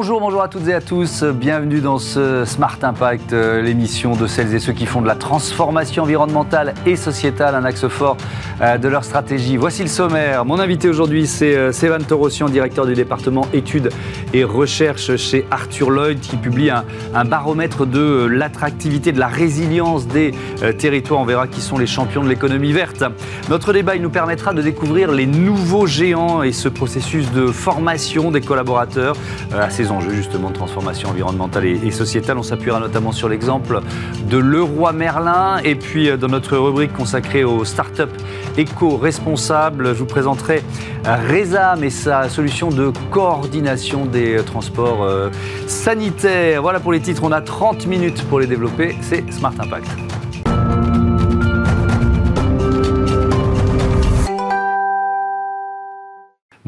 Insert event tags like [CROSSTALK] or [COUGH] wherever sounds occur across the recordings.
Bonjour, bonjour à toutes et à tous. Bienvenue dans ce Smart Impact, euh, l'émission de celles et ceux qui font de la transformation environnementale et sociétale un axe fort de leur stratégie. Voici le sommaire. Mon invité aujourd'hui, c'est euh, Sévan Torossian, directeur du département études et recherche chez Arthur Lloyd, qui publie un, baromètre de l'attractivité, de la résilience des territoires. On verra qui sont les champions de l'économie verte. Notre débat, il nous permettra de découvrir les nouveaux géants et ce processus de formation des collaborateurs à ces enjeux justement de transformation environnementale et, sociétale. On s'appuiera notamment sur l'exemple de Leroy Merlin et puis euh, dans notre rubrique consacrée aux startups éco-responsables, je vous présenterai euh, Rezam et sa solution de coordination des euh, transports sanitaires. Voilà pour les titres, on a 30 minutes pour les développer, c'est Smart Impact.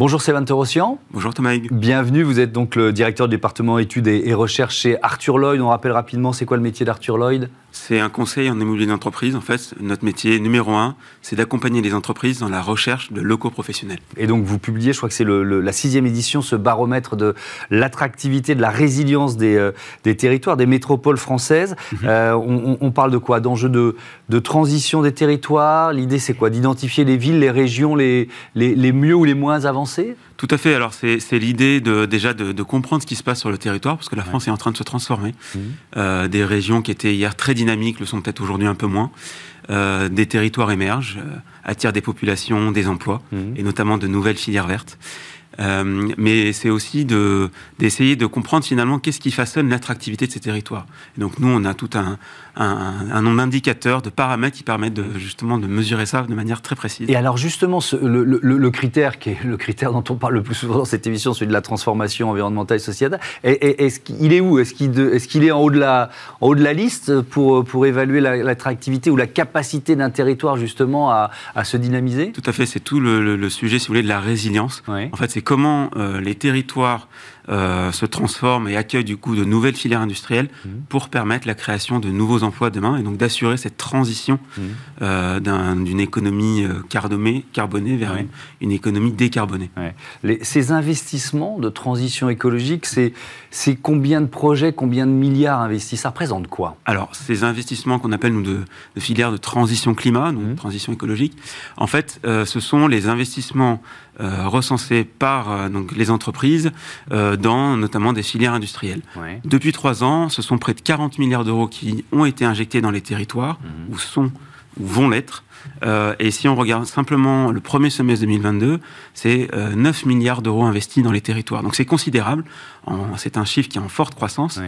Bonjour Sébastien Torossian. Bonjour Thomas Bienvenue, vous êtes donc le directeur du département études et, et recherche chez Arthur Lloyd. On rappelle rapidement, c'est quoi le métier d'Arthur Lloyd? C'est un conseil en immobilier d'entreprise. En fait, notre métier numéro un, c'est d'accompagner les entreprises dans la recherche de locaux professionnels. Et donc, vous publiez, je crois que c'est la sixième édition, ce baromètre de l'attractivité, de la résilience des, euh, territoires, des métropoles françaises. Mhm. Euh, on, parle de quoi? D'enjeux de, de, transition des territoires? L'idée, c'est quoi? D'identifier les villes, les régions les, les, mieux ou les moins avancées? Tout à fait. Alors c'est l'idée de, déjà de, comprendre ce qui se passe sur le territoire, parce que la France est en train de se transformer. Mhm. Euh, des régions qui étaient hier très dynamiques le sont peut-être aujourd'hui un peu moins. Euh, des territoires émergent, euh, attirent des populations, des emplois, mhm. et notamment de nouvelles filières vertes. Euh, mais c'est aussi d'essayer de, comprendre finalement qu'est-ce qui façonne l'attractivité de ces territoires. donc nous, on a tout un, un, nombre d'indicateurs, de paramètres qui permettent de, justement de mesurer ça de manière très précise. Et alors justement, le, critère qui est le critère dont on parle le plus souvent dans cette émission, celui de la transformation environnementale et sociétale, est-ce qu'il est où? Est-ce qu'il est, en haut de la, en haut de la liste pour, pour évaluer l'attractivité ou la capacité d'un territoire justement à, se dynamiser? Tout à fait, c'est tout le, sujet, si vous voulez, de la résilience. En fait, c'est comment euh, les territoires euh, se transforment et accueillent du coup de nouvelles filières industrielles mmh. pour permettre la création de nouveaux emplois demain et donc d'assurer cette transition mmh. euh, d'une économie carbonée, carbonée vers une, économie décarbonée. ces investissements de transition écologique, c'est combien de projets, combien de milliards investis? Ça représente quoi? Alors, ces investissements qu'on appelle nous de, filières de transition climat, donc mmh. transition écologique, en fait, ce sont les investissements euh, recensés par euh, donc, les entreprises euh, dans notamment des filières industrielles. Depuis trois ans, ce sont près de 40 milliards d'euros qui ont été injectés dans les territoires, mmh. ou sont ou vont l'être, euh, et si on regarde simplement le premier semestre 2022, c'est 9 euh, milliards d'euros investis dans les territoires. Donc c'est considérable. C'est un chiffre qui est en forte croissance.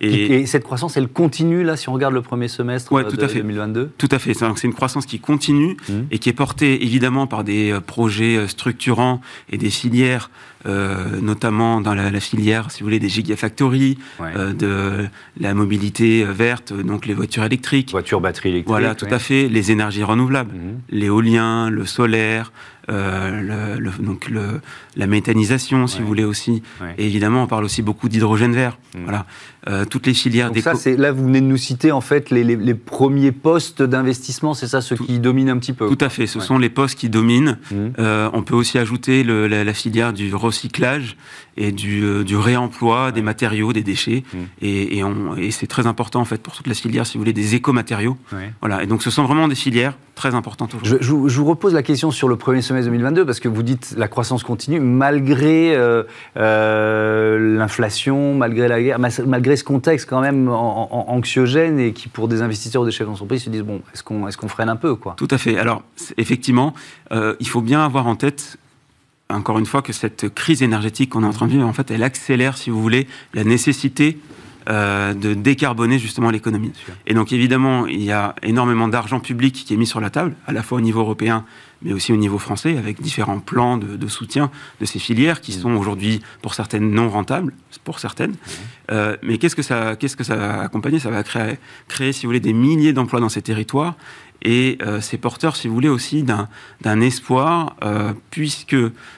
Et, cette croissance, elle continue là si on regarde le premier semestre ouais, tout de à fait. 2022 Tout à fait. C'est une croissance qui continue mmh. et qui est portée évidemment par des euh, projets structurants et des filières notamment dans la, filière, si vous voulez, des gigafactories, de la mobilité verte, donc les voitures électriques. Voitures, batteries électriques. Voilà, tout à fait. Les énergies renouvelables Mhm. l'éolien, le solaire, euh, le, donc le, la méthanisation, si vous voulez aussi. Et évidemment, on parle aussi beaucoup d'hydrogène vert. Mhm. Voilà, euh, toutes les filières. Donc ça, c'est là, vous venez de nous citer en fait les, les, premiers postes d'investissement. C'est ça, ceux qui dominent un petit peu. Tout à fait. Ce sont les postes qui dominent. Mhm. Euh, on peut aussi ajouter le, la, filière du recyclage et du, du réemploi des matériaux, des déchets. Et, et, et c'est très important en fait pour toute la filière, si vous voulez, des écomatériaux. Voilà. Et donc, ce sont vraiment des filières très importantes aujourd'hui. Je, je, je, vous repose la question sur le premier semestre 2022 Parce que vous dites la croissance continue malgré euh, euh, l'inflation, malgré la guerre, malgré ce contexte quand même anxiogène et qui, pour des investisseurs ou des chefs d'entreprise, se disent bon, est-ce qu'on est qu'on freine un peu quoi? Tout à fait. Alors, effectivement, euh, il faut bien avoir en tête encore une fois que cette crise énergétique qu'on est en train de vivre, en fait, elle accélère, si vous voulez, la nécessité de décarboner justement l'économie. Et donc évidemment, il y a énormément d'argent public qui est mis sur la table, à la fois au niveau européen mais aussi au niveau français, avec différents plans de, soutien de ces filières qui sont aujourd'hui, pour certaines, non rentables, pour certaines. Euh, mais qu'est-ce que ça, qu'est-ce que ça va accompagner? Ça va créer, créer, si vous voulez, des milliers d'emplois dans ces territoires. Et euh, c'est porteur, si vous voulez, aussi d'un espoir, euh, puisque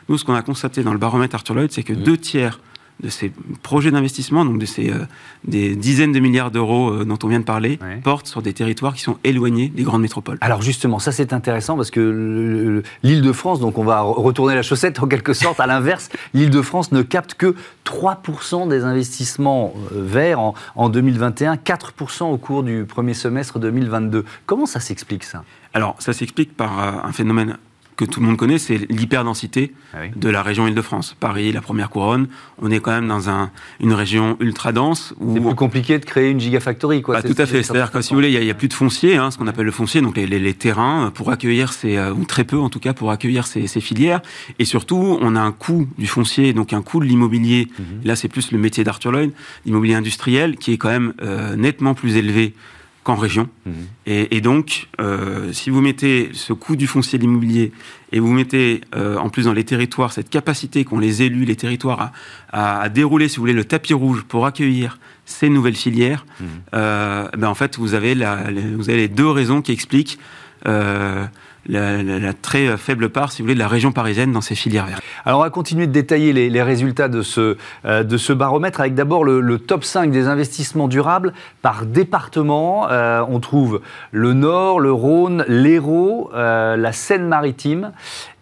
nous, ce qu'on a constaté dans le baromètre Arthur Lloyd, c'est que mmh. deux tiers de ces projets d'investissement, donc de ces euh, des dizaines de milliards d'euros euh, dont on vient de parler, portent sur des territoires qui sont éloignés des grandes métropoles. Alors justement, ça c'est intéressant parce que l'Île-de-France, donc on va retourner la chaussette [LAUGHS] en quelque sorte, à l'inverse, l'Île-de-France ne capte que 3% des investissements euh, verts en, en 2021, 4% au cours du premier semestre 2022. Comment ça s'explique ça? Alors, ça s'explique par un phénomène que tout le monde connaît, c'est l'hyperdensité ah de la région Île-de-France. Paris, la première couronne, on est quand même dans un, une région ultra dense. C'est plus compliqué de créer une gigafactory, quoi. Bah, tout à fait. C'est-à-dire que si vous voulez, il n'y a, plus de foncier, hein, ce qu'on appelle le foncier, donc les, terrains pour accueillir ces, euh, ou très peu en tout cas, pour accueillir ces, filières. Et surtout, on a un coût du foncier, donc un coût de l'immobilier. Mhm. Là, c'est plus le métier d'Arthur Lloyd, l'immobilier industriel, qui est quand même euh, nettement plus élevé en région. Mhm. Et, donc, euh, si vous mettez ce coût du foncier de l'immobilier et vous mettez euh, en plus dans les territoires cette capacité qu'ont les élus, les territoires à, dérouler, si vous voulez, le tapis rouge pour accueillir ces nouvelles filières, mhm. euh, ben en fait, vous avez, la, vous avez les deux raisons qui expliquent la, très faible part, si vous voulez, de la région parisienne dans ces filières vertes. Alors, on va continuer de détailler les, résultats de ce, euh, de ce baromètre avec d'abord le, top 5 des investissements durables par département. Euh, on trouve le Nord, le Rhône, l'Hérault, euh, la Seine-Maritime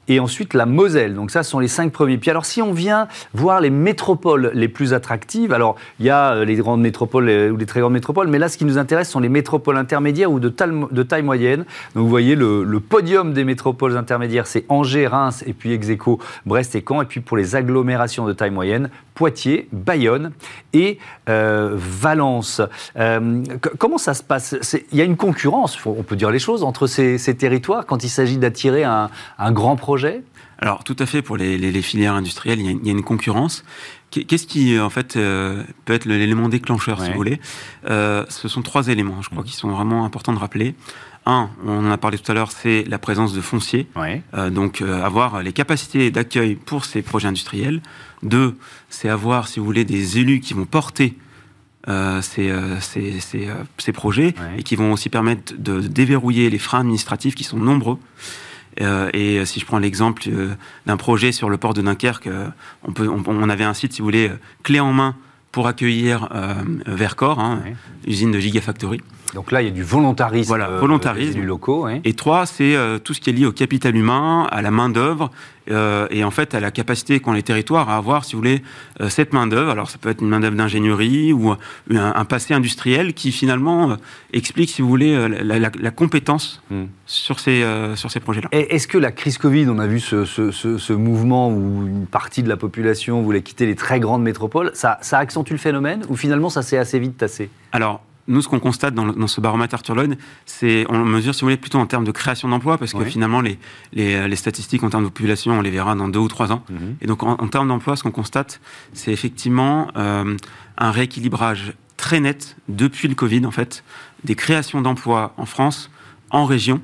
et ensuite la Moselle. Donc ça, ce sont les cinq premiers. Puis alors, si on vient voir les métropoles les plus attractives, alors il y a euh, les grandes métropoles euh, ou les très grandes métropoles, mais là, ce qui nous intéresse sont les métropoles intermédiaires ou de taille, moyenne. Donc vous voyez, le, podium des métropoles intermédiaires, c'est Angers, Reims, et puis Execo, Brest et Caen. Et puis pour les agglomérations de taille moyenne, Poitiers, Bayonne et euh, Valence. comment ça se passe? Il y a une concurrence, on peut dire les choses, entre ces, territoires quand il s'agit d'attirer un grand projet alors tout à fait, pour les, filières industrielles, il y, a, une concurrence. Qu'est-ce qui, en fait, euh, peut être l'élément déclencheur, si vous voulez? Euh, Ce sont trois éléments, je crois, qui sont vraiment importants de rappeler. Un, on en a parlé tout à l'heure, c'est la présence de fonciers. Euh, donc, avoir les capacités d'accueil pour ces projets industriels. Deux, c'est avoir, si vous voulez, des élus qui vont porter ces, ces, projets et qui vont aussi permettre de déverrouiller les freins administratifs qui sont nombreux. Euh, et si je prends l'exemple euh, d'un projet sur le port de Dunkerque, euh, on, peut, on, avait un site, si vous voulez, clé en main pour accueillir Vercor, hein, usine de Gigafactory. Donc là, il y a du volontarisme, voilà, volontarisme. du locaux. Et trois, c'est tout ce qui est lié au capital humain, à la main d'œuvre euh, et en fait à la capacité qu'ont les territoires à avoir, si vous voulez, euh, cette main d'œuvre. Alors ça peut être une main d'œuvre d'ingénierie ou un, passé industriel qui finalement euh, explique, si vous voulez, la, compétence hmm. sur ces sur ces projets-là. Est-ce que la crise Covid, on a vu ce, ce, ce, mouvement où une partie de la population voulait quitter les très grandes métropoles, ça, ça accentue le phénomène ou finalement ça s'est assez vite tassé? Alors nous, ce qu'on constate dans, ce baromètre Arthur Lloyd, c'est, on mesure, si vous voulez, plutôt en termes de création d'emplois, parce que finalement, les, les, statistiques en termes de population, on les verra dans deux ou trois ans. Mhm. Et donc, en, termes d'emploi, ce qu'on constate, c'est effectivement euh, un rééquilibrage très net depuis le Covid, en fait, des créations d'emplois en France, en région,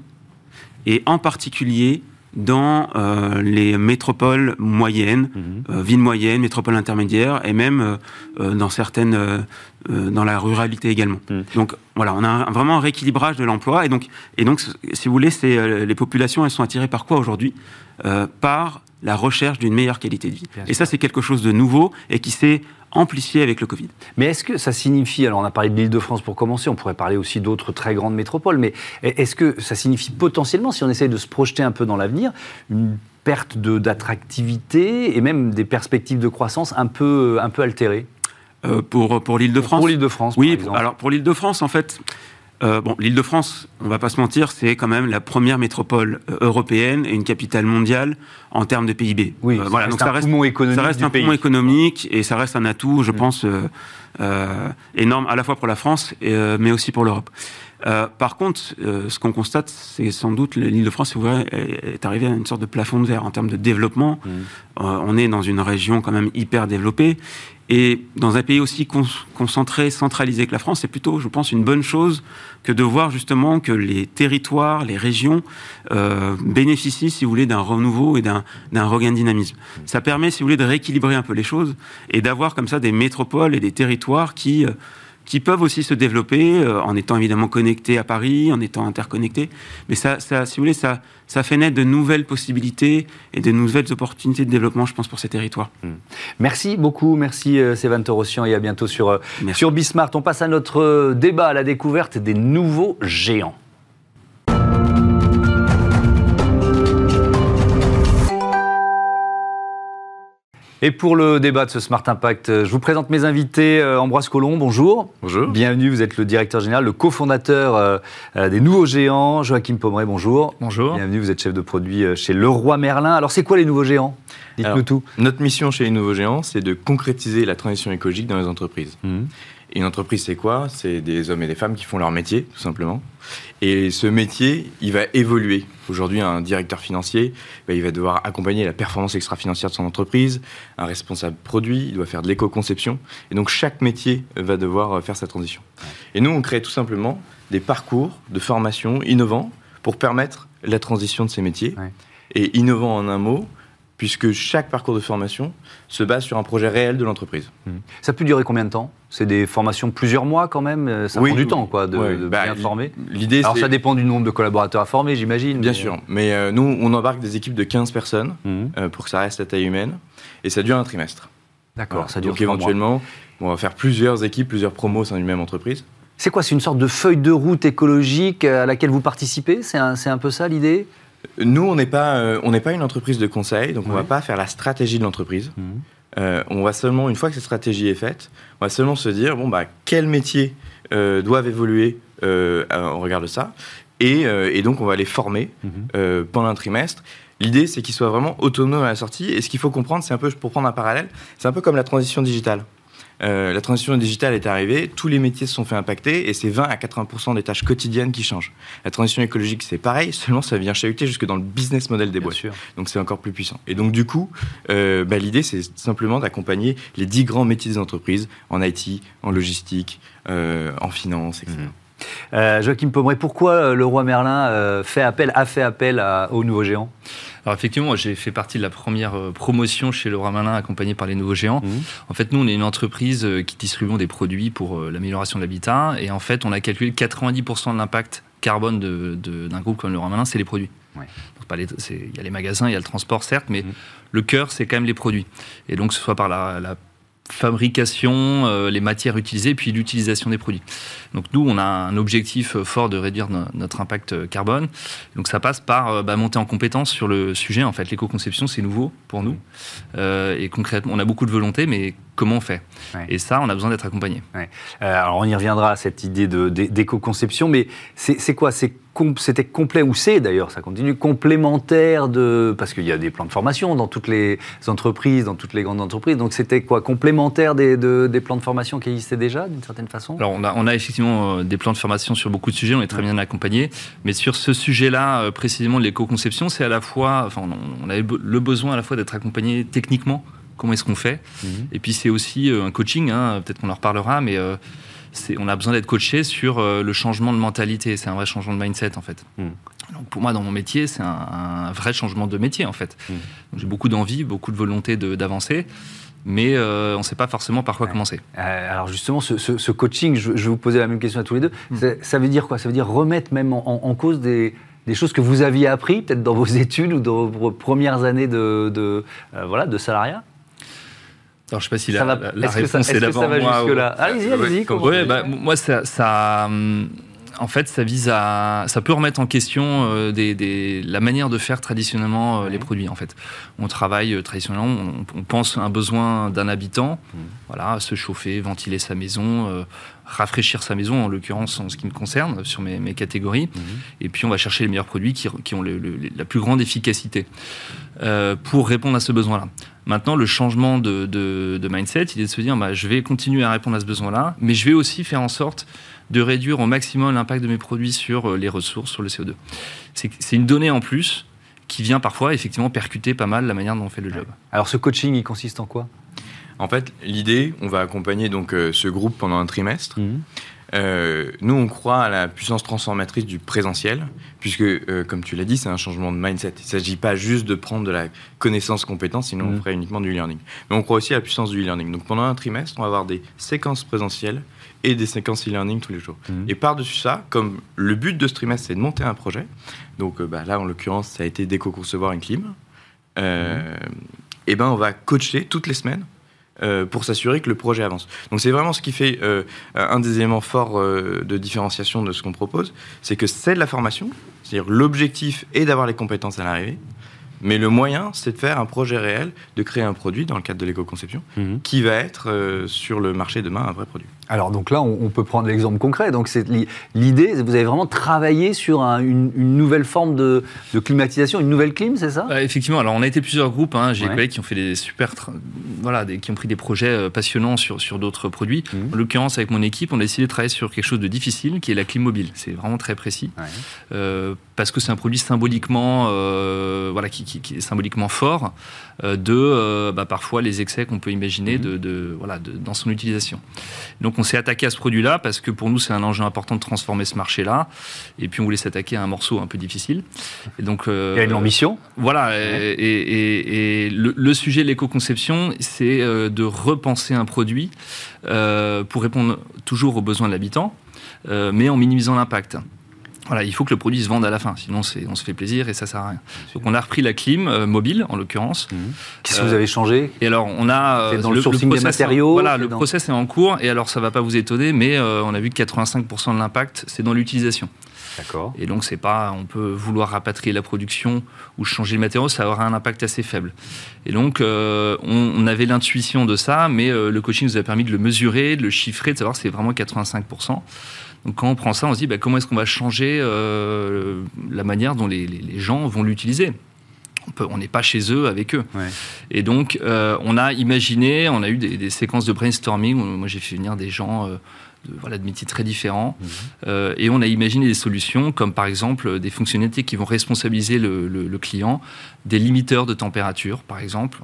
et en particulier dans euh, les métropoles moyennes, mhm. euh, villes moyennes, métropoles intermédiaires, et même dans certaines euh, dans la ruralité également. Hmm. Donc voilà, on a vraiment un rééquilibrage de l'emploi et donc, et donc si vous voulez, c'est euh, les populations, elles sont attirées par quoi aujourd'hui? Euh, Par la recherche d'une meilleure qualité de vie. et ça, c'est quelque chose de nouveau et qui s'est amplifié avec le Covid. Mais est-ce que ça signifie, alors on a parlé de l'Île-de-France pour commencer, on pourrait parler aussi d'autres très grandes métropoles, mais est-ce que ça signifie potentiellement, si on essaie de se projeter un peu dans l'avenir, une perte d'attractivité et même des perspectives de croissance un peu, un peu altérées? Euh, pour, pour l'Île-de-France? Pour l'Île-de-France, Oui, alors pour l'Île-de-France, en fait, euh, bon, l'Île-de-France, on va pas se mentir, c'est quand même la première métropole euh, européenne et une capitale mondiale en termes de PIB. Oui, voilà, reste donc un ça reste, poumon économique. Ça reste un poumon économique et ça reste un atout, je mm. pense, énorme à la fois pour la France, mais aussi pour l'Europe. Par contre, ce qu'on constate, c'est sans doute l'Île-de-France est arrivée à une sorte de plafond de verre en termes de développement. Mm. on est dans une région quand même hyper développée et dans un pays aussi concentré, centralisé que la France, c'est plutôt, je pense, une bonne chose que de voir justement que les territoires, les régions euh, bénéficient, si vous voulez, d'un renouveau et d'un regain de dynamisme. Ça permet, si vous voulez, de rééquilibrer un peu les choses et d'avoir comme ça des métropoles et des territoires qui, euh, qui peuvent aussi se développer euh, en étant évidemment connectés à Paris, en étant interconnectés. Mais ça, ça, si vous voulez, ça, ça fait naître de nouvelles possibilités et de nouvelles opportunités de développement, je pense, pour ces territoires. Hmm. Merci beaucoup, merci euh, Sévan Torossian et à bientôt sur, euh, sur Bismart. On passe à notre débat, à la découverte des nouveaux géants. Et pour le débat de ce Smart Impact, euh, je vous présente mes invités. Euh, Ambroise Collomb, bonjour. Bonjour. Bienvenue, vous êtes le directeur général, le cofondateur euh, des Nouveaux Géants. Joachim Pomeray, bonjour. Bonjour. Bienvenue, vous êtes chef de produit chez Leroy Merlin. Alors, c'est quoi les Nouveaux Géants? Dites-nous tout. Notre mission chez les Nouveaux Géants, c'est de concrétiser la transition écologique dans les entreprises. Mmh. Et une entreprise, c'est quoi? C'est des hommes et des femmes qui font leur métier, tout simplement. Et ce métier, il va évoluer. Aujourd'hui, un directeur financier, bah, il va devoir accompagner la performance extra-financière de son entreprise. Un responsable produit, il doit faire de l'éco-conception. Et donc, chaque métier va devoir euh, faire sa transition. Et nous, on crée tout simplement des parcours de formation innovants pour permettre la transition de ces métiers. Et innovant en un mot, puisque chaque parcours de formation se base sur un projet réel de l'entreprise. Mmh. Ça peut durer combien de temps? C'est des formations de plusieurs mois quand même euh, Ça prend du temps quoi, de, bah, bien former L'idée, Alors ça dépend du nombre de collaborateurs à former, j'imagine. Bien sûr, mais euh, nous, on embarque des équipes de 15 personnes mmh. euh, pour que ça reste à taille humaine, et ça dure un trimestre. D'accord, ça dure Donc éventuellement, on va faire plusieurs équipes, plusieurs promos au sein d'une même entreprise. C'est quoi C'est une sorte de feuille de route écologique à laquelle vous participez? C'est un, un peu ça l'idée? Nous, on n'est pas, euh, on pas une entreprise de conseil, donc on ne va pas faire la stratégie de l'entreprise. Mhm. Euh, on va seulement, une fois que cette stratégie est faite, on va seulement se dire bon bah quels métiers euh, doivent évoluer on regarde ça, et, donc on va les former mhm. pendant un trimestre. L'idée, c'est qu'ils soient vraiment autonomes à la sortie. Et ce qu'il faut comprendre, c'est un peu, pour prendre un parallèle, c'est un peu comme la transition digitale. Euh, la transition digitale est arrivée, tous les métiers se sont fait impacter et c'est 20 à 80% des tâches quotidiennes qui changent. La transition écologique, c'est pareil, [LAUGHS] seulement ça vient chahuter jusque dans le business model des boîtes. Donc c'est encore plus puissant. Et donc du coup, euh, bah, l'idée, c'est simplement d'accompagner les 10 grands métiers des entreprises en IT, en logistique, euh, en finance, etc. Mmh. Joachim Pomeray, pourquoi le roi Merlin fait appel, a fait appel aux nouveaux géants? Alors effectivement, j'ai fait partie de la première euh, promotion chez Leroy Merlin accompagné par les nouveaux géants. Mmh. En fait, nous, on est une entreprise euh, qui distribue des produits pour euh, l'amélioration de l'habitat. Et en fait, on a calculé 90% de l'impact carbone d'un groupe comme Leroy Merlin, c'est les produits. Il y a les magasins, il y a le transport, certes, mais mmh. le cœur, c'est quand même les produits. Et donc, ce soit par la, la fabrication, euh, les matières utilisées, puis l'utilisation des produits. Donc nous, on a un objectif fort de réduire notre impact carbone. Donc ça passe par euh, bah, monter en compétence sur le sujet. En fait, l'éco-conception, c'est nouveau pour nous. Euh, et concrètement, on a beaucoup de volonté, mais comment on fait Et ça, on a besoin d'être accompagné. alors on y reviendra à cette idée d'éco-conception, mais c'est quoi? C'était complet, ou c'est d'ailleurs, ça continue, complémentaire de. Parce qu'il y a des plans de formation dans toutes les entreprises, dans toutes les grandes entreprises. Donc c'était quoi? Complémentaire des, des, plans de formation qui existaient déjà, d'une certaine façon? Alors on a, on a effectivement euh, des plans de formation sur beaucoup de sujets, on est très bien accompagné. Mais sur ce sujet-là, euh, précisément l'éco-conception, c'est à la fois. Enfin, on avait le besoin à la fois d'être accompagné techniquement, comment est-ce qu'on fait mhm. Et puis c'est aussi euh, un coaching, hein, peut-être qu'on en reparlera, mais on a besoin d'être coaché sur euh, le changement de mentalité. C'est un vrai changement de mindset, en fait. Hmm. Donc pour moi, dans mon métier, c'est un, vrai changement de métier, en fait. Hmm. J'ai beaucoup d'envie, beaucoup de volonté d'avancer mais euh, on ne sait pas forcément par quoi commencer. Euh, alors justement, ce, coaching, je, vais vous poser la même question à tous les deux. Ça veut dire quoi? Ça veut dire remettre même en, cause des, choses que vous aviez appris, peut-être dans vos [LAUGHS] études ou dans vos premières années de, voilà, de salariat? Alors, je sais pas si la, la, réponse est, d'abord moi. Ou... Allez-y, allez-y. Ouais, bah, moi, ça, ça, hum, en fait, ça vise à, ça peut remettre en question euh, des, des, la manière de faire traditionnellement euh, les produits. En fait, on travaille euh, traditionnellement, on, pense à un besoin d'un habitant, mmh. voilà, se chauffer, ventiler sa maison, rafraîchir sa maison, en l'occurrence en ce qui me concerne, sur mes, mes catégories. Mmh. Et puis, on va chercher les meilleurs produits qui, qui ont le, la plus grande efficacité pour répondre à ce besoin-là. Maintenant, le changement de, de, de, mindset, il est de se dire, bah, je vais continuer à répondre à ce besoin-là, mais je vais aussi faire en sorte de réduire au maximum l'impact de mes produits sur euh, les ressources, sur le CO2. C'est une donnée en plus qui vient parfois effectivement percuter pas mal la manière dont on fait le job. Alors ce coaching, il consiste en quoi? En fait, l'idée, on va accompagner donc euh, ce groupe pendant un trimestre. Mmh. nous, on croit à la puissance transformatrice du présentiel, puisque, comme tu l'as dit, c'est un changement de mindset. Il ne s'agit pas juste de prendre de la connaissance compétence, sinon on mm. ferait uniquement du e-learning. Mais on croit aussi à la puissance du e-learning. Donc pendant un trimestre, on va avoir des séquences présentielles et des séquences e-learning tous les jours. Mhm. Et par-dessus ça, comme le but de ce trimestre, c'est de monter un projet, donc euh, bah, là, en l'occurrence, ça a été d'éco-concevoir une clim, euh, mhm. et ben on va coacher toutes les semaines euh, pour s'assurer que le projet avance. Donc c'est vraiment ce qui fait un des éléments forts de différenciation de ce qu'on propose, c'est que c'est de la formation, c'est-à-dire l'objectif est d'avoir les compétences à l'arrivée, mais le moyen, c'est de faire un projet réel, de créer un produit dans le cadre de l'éco-conception, mhm. qui va être sur le marché demain un vrai produit. Alors donc là, on, peut prendre l'exemple concret. Donc c'est l'idée, vous avez vraiment travaillé sur une, nouvelle forme de, climatisation, une nouvelle clim, c'est ça? Bah, Effectivement. Alors on a été plusieurs groupes. Hein. J'ai des collègues qui ont fait des super, voilà, qui ont pris des projets euh, passionnants sur sur d'autres produits. Mmh. En l'occurrence, avec mon équipe, on a décidé de travailler sur quelque chose de difficile, qui est la clim mobile. C'est vraiment très précis euh, parce que c'est un produit symboliquement, euh, voilà, qui, est symboliquement fort de bah, parfois les excès qu'on peut imaginer mmh. de, voilà, dans son utilisation. Donc on s'est attaqué à ce produit-là parce que pour nous, c'est un enjeu important de transformer ce marché-là. Et puis, on voulait s'attaquer à un morceau un peu difficile. Et donc, euh, Il y a une ambition. Voilà. Et, le, sujet de l'éco-conception, c'est euh, de repenser un produit euh, pour répondre toujours aux besoins de l'habitant, mais en minimisant l'impact. Voilà, il faut que le produit se vende à la fin, sinon on se fait plaisir et ça sert à rien. Donc on a repris la clim euh, mobile en l'occurrence. Mmh. Qu'est-ce que vous avez changé? Et alors on a euh, dans le, sourcing des matériaux. Voilà, le process est en cours et alors ça va pas vous étonner, mais euh, on a vu que 85% de l'impact c'est dans l'utilisation. D'accord. Et donc c'est pas, on peut vouloir rapatrier la production ou changer le matériau, ça aura un impact assez faible. Et donc on, on, avait l'intuition de ça, mais le coaching nous a permis de le mesurer, de le chiffrer, de savoir si c'est vraiment 85%. Donc quand on prend ça, on se dit bah, comment est-ce qu'on va changer euh, la manière dont les, gens vont l'utiliser? On n'est pas chez eux avec eux. Et donc, euh, on a imaginé, on a eu des, séquences de brainstorming. Où moi, j'ai fait venir des gens euh, de, voilà, de métiers très différents. Mhm. et on a imaginé des solutions comme par exemple des fonctionnalités qui vont responsabiliser le client des limiteurs de température, par exemple.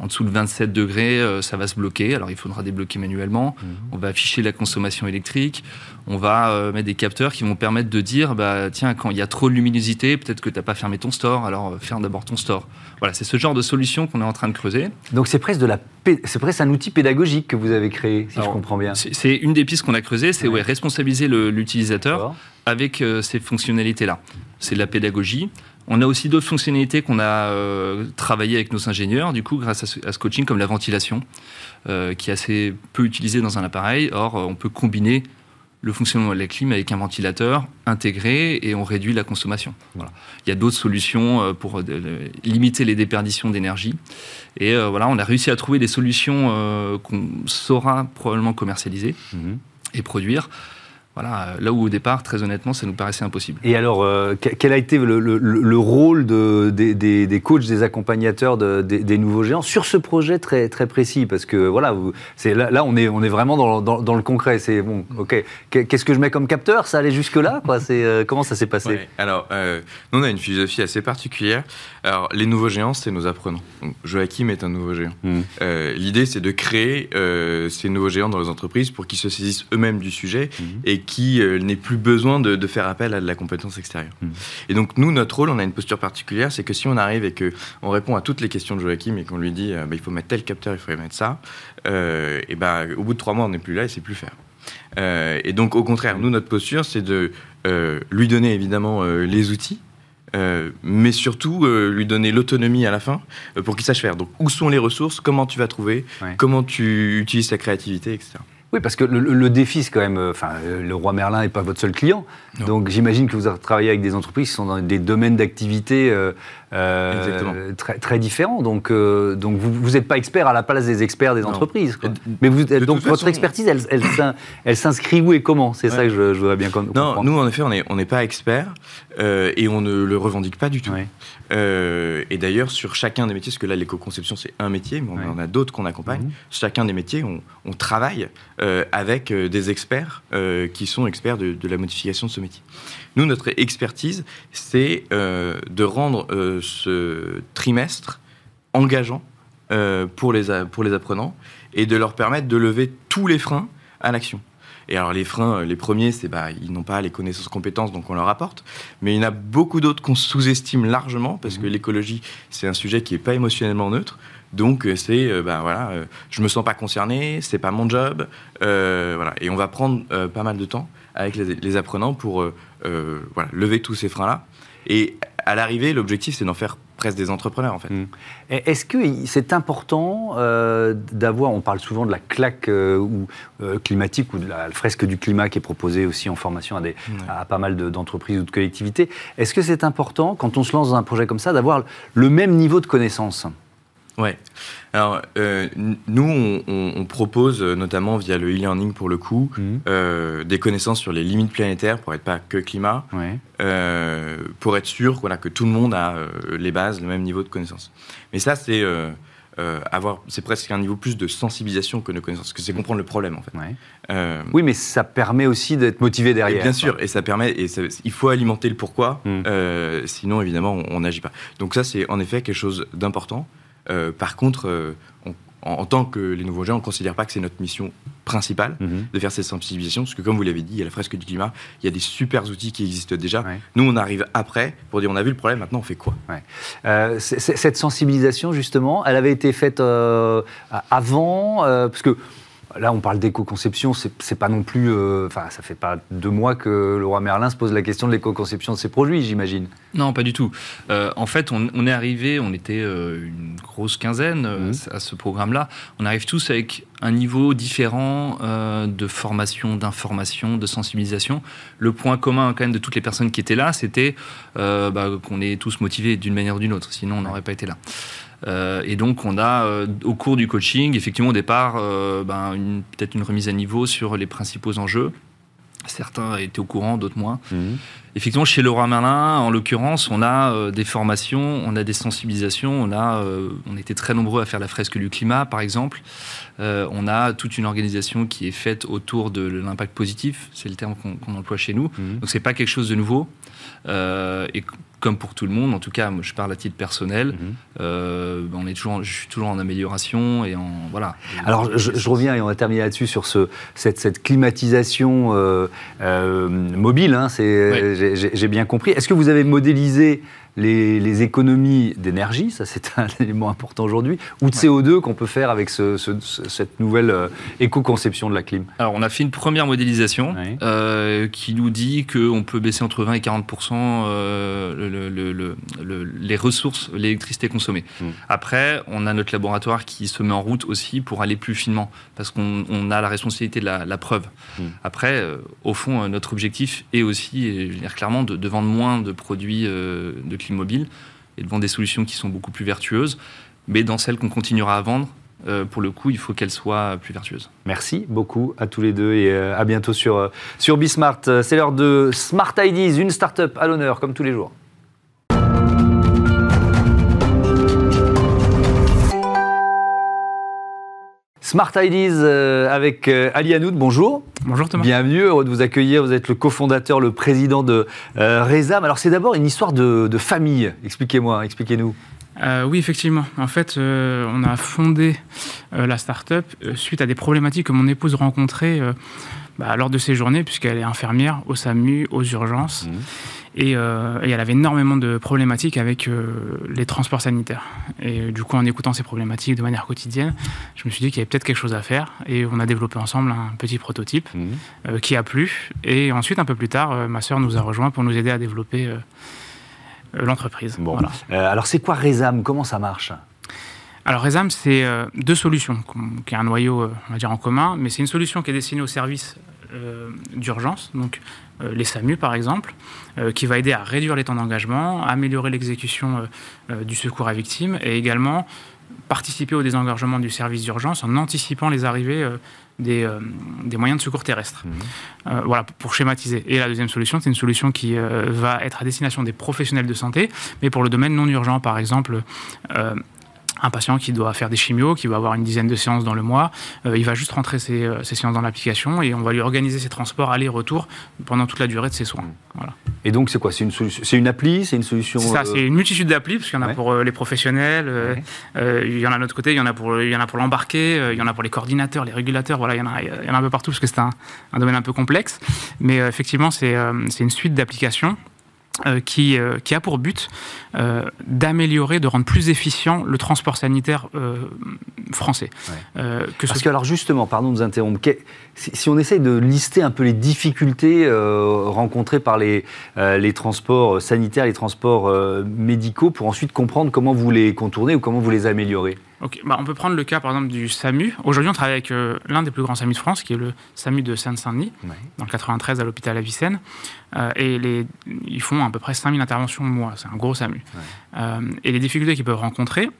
En dessous de 27 degrés, euh, ça va se bloquer. Alors, il faudra débloquer manuellement. Mhm. On va afficher la consommation électrique. On va euh, mettre des capteurs qui vont permettre de dire, bah, tiens, quand il y a trop de luminosité, peut-être que tu n'as pas fermé ton store, alors euh, ferme d'abord ton store. Voilà, c'est ce genre de solution qu'on est en train de creuser. Donc, c'est presque, de la c'est presque un outil pédagogique que vous avez créé, si je comprends bien. C'est une des pistes qu'on a creusées, c'est ouais. responsabiliser l'utilisateur avec ces fonctionnalités-là. C'est de la pédagogie. On a aussi d'autres fonctionnalités qu'on a euh, travaillées avec nos ingénieurs, du coup, grâce à ce, coaching, comme la ventilation, euh, qui est assez peu utilisée dans un appareil. Or, euh, on peut combiner le fonctionnement de la clim avec un ventilateur intégré et on réduit la consommation. Voilà. Il y a d'autres solutions pour limiter les déperditions d'énergie. Et voilà, on a réussi à trouver des solutions qu'on saura probablement commercialiser mmh et produire voilà, là où au départ, très honnêtement, ça nous paraissait impossible. Et alors, euh, quel a été le, rôle de, des, coachs, des accompagnateurs des, nouveaux géants sur ce projet très, très précis? Parce que voilà, là, là, on, est, on est vraiment dans, le concret. C'est bon, ok, qu'est-ce que je mets comme capteur? Ça allait jusque-là quoi? Euh, Comment ça s'est passé? Alors, euh, nous, on a une philosophie assez particulière. Alors, les nouveaux géants, c'est nos apprenants. Joachim est un nouveau géant. Hmm. L'idée, c'est de créer ces nouveaux géants dans les entreprises pour qu'ils se saisissent eux-mêmes du sujet et qui euh, n'ait plus besoin de, faire appel à de la compétence extérieure. Mmh. Et donc nous, notre rôle, on a une posture particulière, c'est que si on arrive et qu'on répond à toutes les questions de Joachim et qu'on lui dit euh, bah, il faut mettre tel capteur, il faut mettre ça, euh, et ben au bout de trois mois, on n'est plus là et c'est plus faire. et donc au contraire, nous, notre posture, c'est de lui donner évidemment les outils. mais surtout lui donner l'autonomie à la fin pour qu'il sache faire. Donc, où sont les ressources Comment tu vas trouver Comment tu utilises ta créativité, etc. Oui, parce que le, défi, c'est quand même. Euh, enfin, euh, le roi Merlin n'est pas votre seul client. Donc, j'imagine que vous travaillé avec des entreprises qui sont dans des domaines d'activité euh, très, très différents. Donc, euh, donc vous n'êtes pas expert à la place des experts des entreprises. Mais vous, donc votre expertise, elle, [LAUGHS] elle, s'inscrit où et comment? C'est ça que je, voudrais bien comprendre. Non, nous en effet, on n'est on pas experts euh, et on ne le revendique pas du tout. et d'ailleurs, sur chacun des métiers, parce que là, l'éco-conception, c'est un métier, mais on en a d'autres qu'on accompagne. Sur chacun des métiers, on, on travaille avec des experts qui sont experts de, de la modification de ce métier. Nous, notre expertise, c'est euh, de rendre euh, ce trimestre engageant euh, pour, les, pour les apprenants et de leur permettre de lever tous les freins à l'action. Et alors les freins, les premiers, c'est bah, ils n'ont pas les connaissances, compétences, donc on leur apporte. Mais il y en a beaucoup d'autres qu'on sous-estime largement, parce que mmh. l'écologie, c'est un sujet qui n'est pas émotionnellement neutre. Donc c'est, bah, voilà, je me sens pas concerné, c'est pas mon job, voilà. Et on va prendre pas mal de temps avec les, les apprenants pour voilà, lever tous ces freins-là. Et à l'arrivée, l'objectif, c'est d'en faire presque des entrepreneurs, en fait. Mmh. Est-ce que c'est important euh, d'avoir, on parle souvent de la claque euh, ou, euh, climatique ou de la fresque du climat qui est proposée aussi en formation à, des, à pas mal d'entreprises ou de collectivités. Est-ce que c'est important, quand on se lance dans un projet comme ça, d'avoir le même niveau de connaissance? Ouais. Alors, euh, nous, on, propose, euh, notamment via le e-learning pour le coup, mhm. euh, des connaissances sur les limites planétaires pour être pas que climat, pour être sûr voilà, que tout le monde a les bases, le même niveau de connaissance. Mais ça, c'est avoir, c'est presque un niveau plus de sensibilisation que de connaissance, parce que c'est comprendre le problème en fait. oui, mais ça permet aussi d'être motivé derrière. bien sûr, et ça permet, et il faut alimenter le pourquoi, mhm. sinon évidemment on n'agit pas. Donc ça, c'est en effet quelque chose d'important. Euh, par contre, euh, en, tant que les nouveaux gens, on ne considère pas que c'est notre mission principale mhm. de faire cette sensibilisation, parce que comme vous l'avez dit, il y a la fresque du climat, il y a des super outils qui existent déjà. Nous, on arrive après pour dire on a vu le problème, maintenant on fait quoi? Euh, Cette sensibilisation, justement, elle avait été faite avant, parce que Là, on parle d'éco-conception, c'est pas non plus. Euh, enfin, ça fait pas deux mois que le roi Merlin se pose la question de l'éco-conception de ses produits, j'imagine. Non, pas du tout. Euh, en fait, on, est arrivé, on était euh, une grosse quinzaine mmh. à ce programme-là. On arrive tous avec un niveau différent de formation, d'information, de sensibilisation. Le point commun, quand même, de toutes les personnes qui étaient là, c'était bah, qu'on est tous motivés d'une manière ou d'une autre. Sinon, on n'aurait pas été là. Euh, et donc, on a, euh, au cours du coaching, effectivement, au départ, euh, ben, peut-être une remise à niveau sur les principaux enjeux. Certains étaient au courant, d'autres moins. Mhm. Effectivement, chez Laura Merlin, en l'occurrence, on a des formations, on a des sensibilisations, on a, on était très nombreux à faire la fresque du climat, par exemple. on a toute une organisation qui est faite autour de l'impact positif, c'est le terme qu'on emploie chez nous. Mhm. Donc, c'est pas quelque chose de nouveau. et comme pour tout le monde, en tout cas, je parle à titre personnel, mhm. euh, on est toujours, je suis toujours en amélioration et en voilà. Alors, je, reviens et on va terminer là-dessus sur ce, cette, climatisation euh, euh, mobile. Hein, j'ai bien compris. Est-ce que vous avez modélisé les, économies d'énergie, ça c'est un [LAUGHS] élément important aujourd'hui, ou de CO2 qu'on peut faire avec cette nouvelle éco-conception de la clim? Alors on a fait une première modélisation qui nous dit qu'on peut baisser entre 20 et 40 euh, les ressources, l'électricité consommée. Hmm. Après, on a notre laboratoire qui se met en route aussi pour aller plus finement, parce qu'on a la responsabilité de la, preuve. Hmm. Après, au fond, notre objectif est aussi, et je veux dire clairement, de, de vendre moins de produits de mobile et de vendre des solutions qui sont beaucoup plus vertueuses. Mais dans celles qu'on continuera à vendre, euh, pour le coup, il faut qu'elles soient plus vertueuses. Merci beaucoup à tous les deux et euh, à bientôt sur, euh, sur Bismart. C'est l'heure de Smart Ideas, une start-up à l'honneur, comme tous les jours. Smart Ideas euh, avec euh, Ali Hanoud, bonjour. Bonjour Thomas. Bienvenue, heureux de vous accueillir. Vous êtes le cofondateur, le président de euh, Rezam. Alors c'est d'abord une histoire de, famille. Expliquez-moi, expliquez-nous. oui, effectivement. En fait, on a fondé la start-up suite à des problématiques que mon épouse rencontrait bah, lors de ses journées, puisqu'elle est infirmière au SAMU, aux urgences. Mmh. Euh, et, elle avait énormément de problématiques avec euh, les transports sanitaires. Et euh, du coup, en écoutant ces problématiques de manière quotidienne, je me suis dit qu'il y avait peut-être quelque chose à faire. Et on a développé ensemble un petit prototype mmh. qui a plu. Et ensuite, un peu plus tard, ma sœur nous a rejoint pour nous aider à développer l'entreprise. Bon. alors, c'est quoi Resam? Comment ça marche? Alors Resam, c'est deux solutions, qui a un noyau, on va dire, en commun, mais c'est une solution qui est destinée aux services d'urgence, donc les SAMU par exemple, euh, qui va aider à réduire les temps d'engagement, améliorer l'exécution euh, du secours à victimes et également participer au désengagement du service d'urgence en anticipant les arrivées des, moyens de secours terrestres. Mmh. voilà, pour schématiser. Et la deuxième solution, c'est une solution qui va être à destination des professionnels de santé, mais pour le domaine non urgent, par exemple un patient qui doit faire des chimios, qui va avoir une dizaine de séances dans le mois, il va juste rentrer ses, séances dans l'application et on va lui organiser ses transports aller-retour pendant toute la durée de ses soins. Voilà. Et donc c'est quoi? C'est une, c'est une appli? C'est une solution C'est ça, c'est une multitude d'applis, parce qu'il y en a pour les professionnels, il y en a de l'autre côté, il y en a pour, il y en a pour l'embarquer, il y en a pour les coordinateurs, les régulateurs, voilà, il y en a, il y en a un peu partout parce que c'est un, un, domaine un peu complexe. Mais effectivement, c'est, c'est une suite d'applications euh, qui, euh, qui, a pour but euh, d'améliorer, de rendre plus efficient le transport sanitaire français. Que Parce que alors justement, pardon de vous interrompre, si on essaye de lister un peu les difficultés rencontrées par les, les transports sanitaires, les transports médicaux, pour ensuite comprendre comment vous les contournez ou comment vous les améliorez? Bah, on peut prendre le cas par exemple du SAMU. Aujourd'hui, on travaille avec euh, l'un des plus grands SAMU de France, qui est le SAMU de Seine-Saint-Denis, dans le 93 à l'hôpital Avicenne. Euh, et les, ils font à peu près 5000 interventions au mois. C'est un gros SAMU. Euh, et les difficultés qu'ils peuvent rencontrer,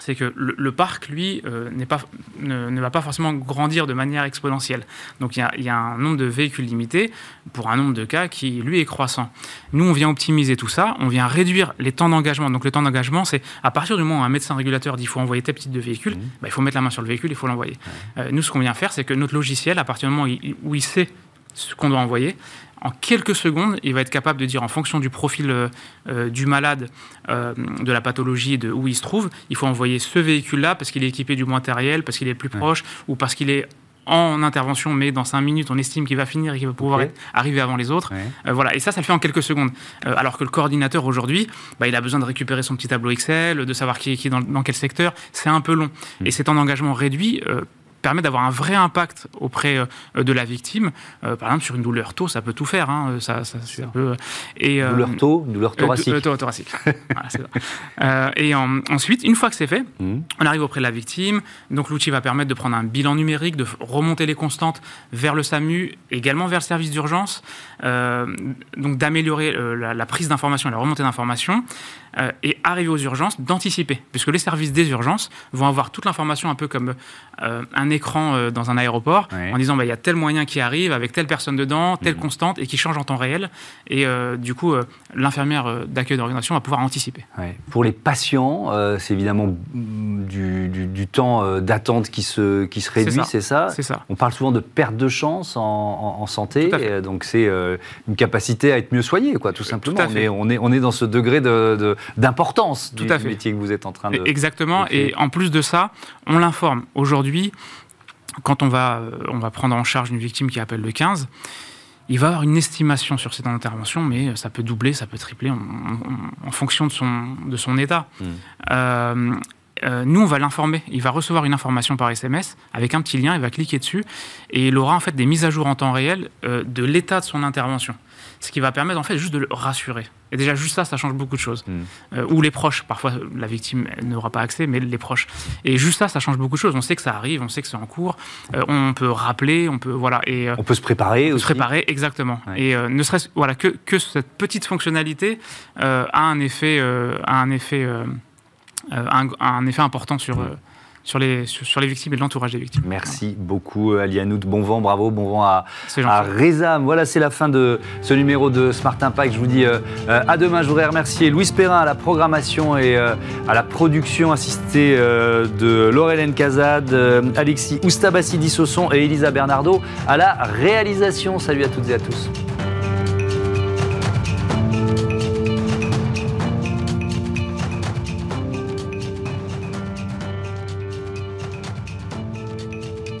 c'est que le, parc, lui, euh, pas, ne, va pas forcément grandir de manière exponentielle. Donc il y, a, un nombre de véhicules limité pour un nombre de cas qui, lui, est croissant. Nous, on vient optimiser tout ça, on vient réduire les temps d'engagement. Donc le temps d'engagement, c'est à partir du moment où un médecin régulateur dit qu'il faut envoyer tel type de véhicule, mmh. bah, il faut mettre la main sur le véhicule, il faut l'envoyer. Euh, nous, ce qu'on vient faire, c'est que notre logiciel, à partir du moment où il sait ce qu'on doit envoyer, en quelques secondes, il va être capable de dire en fonction du profil euh, euh, du malade, euh, de la pathologie, de où il se trouve, il faut envoyer ce véhicule-là parce qu'il est équipé du matériel, parce qu'il est plus proche ou parce qu'il est en intervention, mais dans 5 minutes, on estime qu'il va finir et qu'il va pouvoir arriver avant les autres. voilà, et ça, ça le fait en quelques secondes. alors que le coordinateur aujourd'hui, bah, il a besoin de récupérer son petit tableau Excel, de savoir qui est, qui dans, dans quel secteur. C'est un peu long. Hmm. Et c'est en engagement réduit permet d'avoir un vrai impact auprès euh, de la victime. Euh, par exemple, sur une douleur tôt, ça peut tout faire. Hein. Ça, ça, et, euh, douleur tôt, douleur thoracique. thoracique. et ensuite, une fois que c'est fait, mmh. on arrive auprès de la victime. Donc l'outil va permettre de prendre un bilan numérique, de remonter les constantes vers le SAMU, également vers le service d'urgence, donc d'améliorer la, la, prise d'information et la remontée d'informations. Euh, et arriver aux urgences, d'anticiper, puisque les services des urgences vont avoir toute l'information un peu comme euh, un écran euh, dans un aéroport, en disant bah, il y a tel moyen qui arrive avec telle personne dedans, telle mhm. constante, et qui change en temps réel. Et du coup, l'infirmière d'accueil d'orientation va pouvoir anticiper. Pour les patients, c'est évidemment du, du, temps d'attente qui se, qui se réduit, c'est ça? C'est ça. On parle souvent de perte de chance en, en, santé, donc c'est une capacité à être mieux soigné, quoi, tout simplement. Mais on est, on est dans ce degré de d'importance du, métier que vous êtes en train de. Exactement. et en plus de ça, on l'informe. Aujourd'hui, quand on va, euh, on va prendre en charge une victime qui appelle le 15, il va avoir une estimation sur cette intervention, mais ça peut doubler, ça peut tripler en, fonction de son, de son état. Hmm. Euh, euh, nous, on va l'informer. Il va recevoir une information par SMS avec un petit lien, il va cliquer dessus et il aura en fait des mises à jour en temps réel de l'état de son intervention ce qui va permettre en fait juste de le rassurer. Et déjà juste ça, ça change beaucoup de choses. Hmm. Euh, ou les proches, parfois la victime n'aura pas accès, mais les proches. Et juste ça, ça change beaucoup de choses. On sait que ça arrive, on sait que c'est en cours, euh, on peut rappeler, on peut voilà. Et euh, on peut se préparer aussi. Se préparer exactement. Et ne serait-ce voilà que, que cette petite fonctionnalité a un effet a un effet un, un, effet important sur hmm sur les, sur, les victimes et l'entourage des victimes. Merci beaucoup Alianout, bon vent, bravo, bon vent à, à Rezam. Voilà, c'est la fin de ce numéro de Smart Impact. Je vous dis euh, euh, à demain. Je voudrais remercier Louis Perrin à la programmation et euh, à la production assistée de Laurel Cazade, Alexis Oustabassi Dissosson et Elisa Bernardo à la réalisation. Salut à toutes et à tous.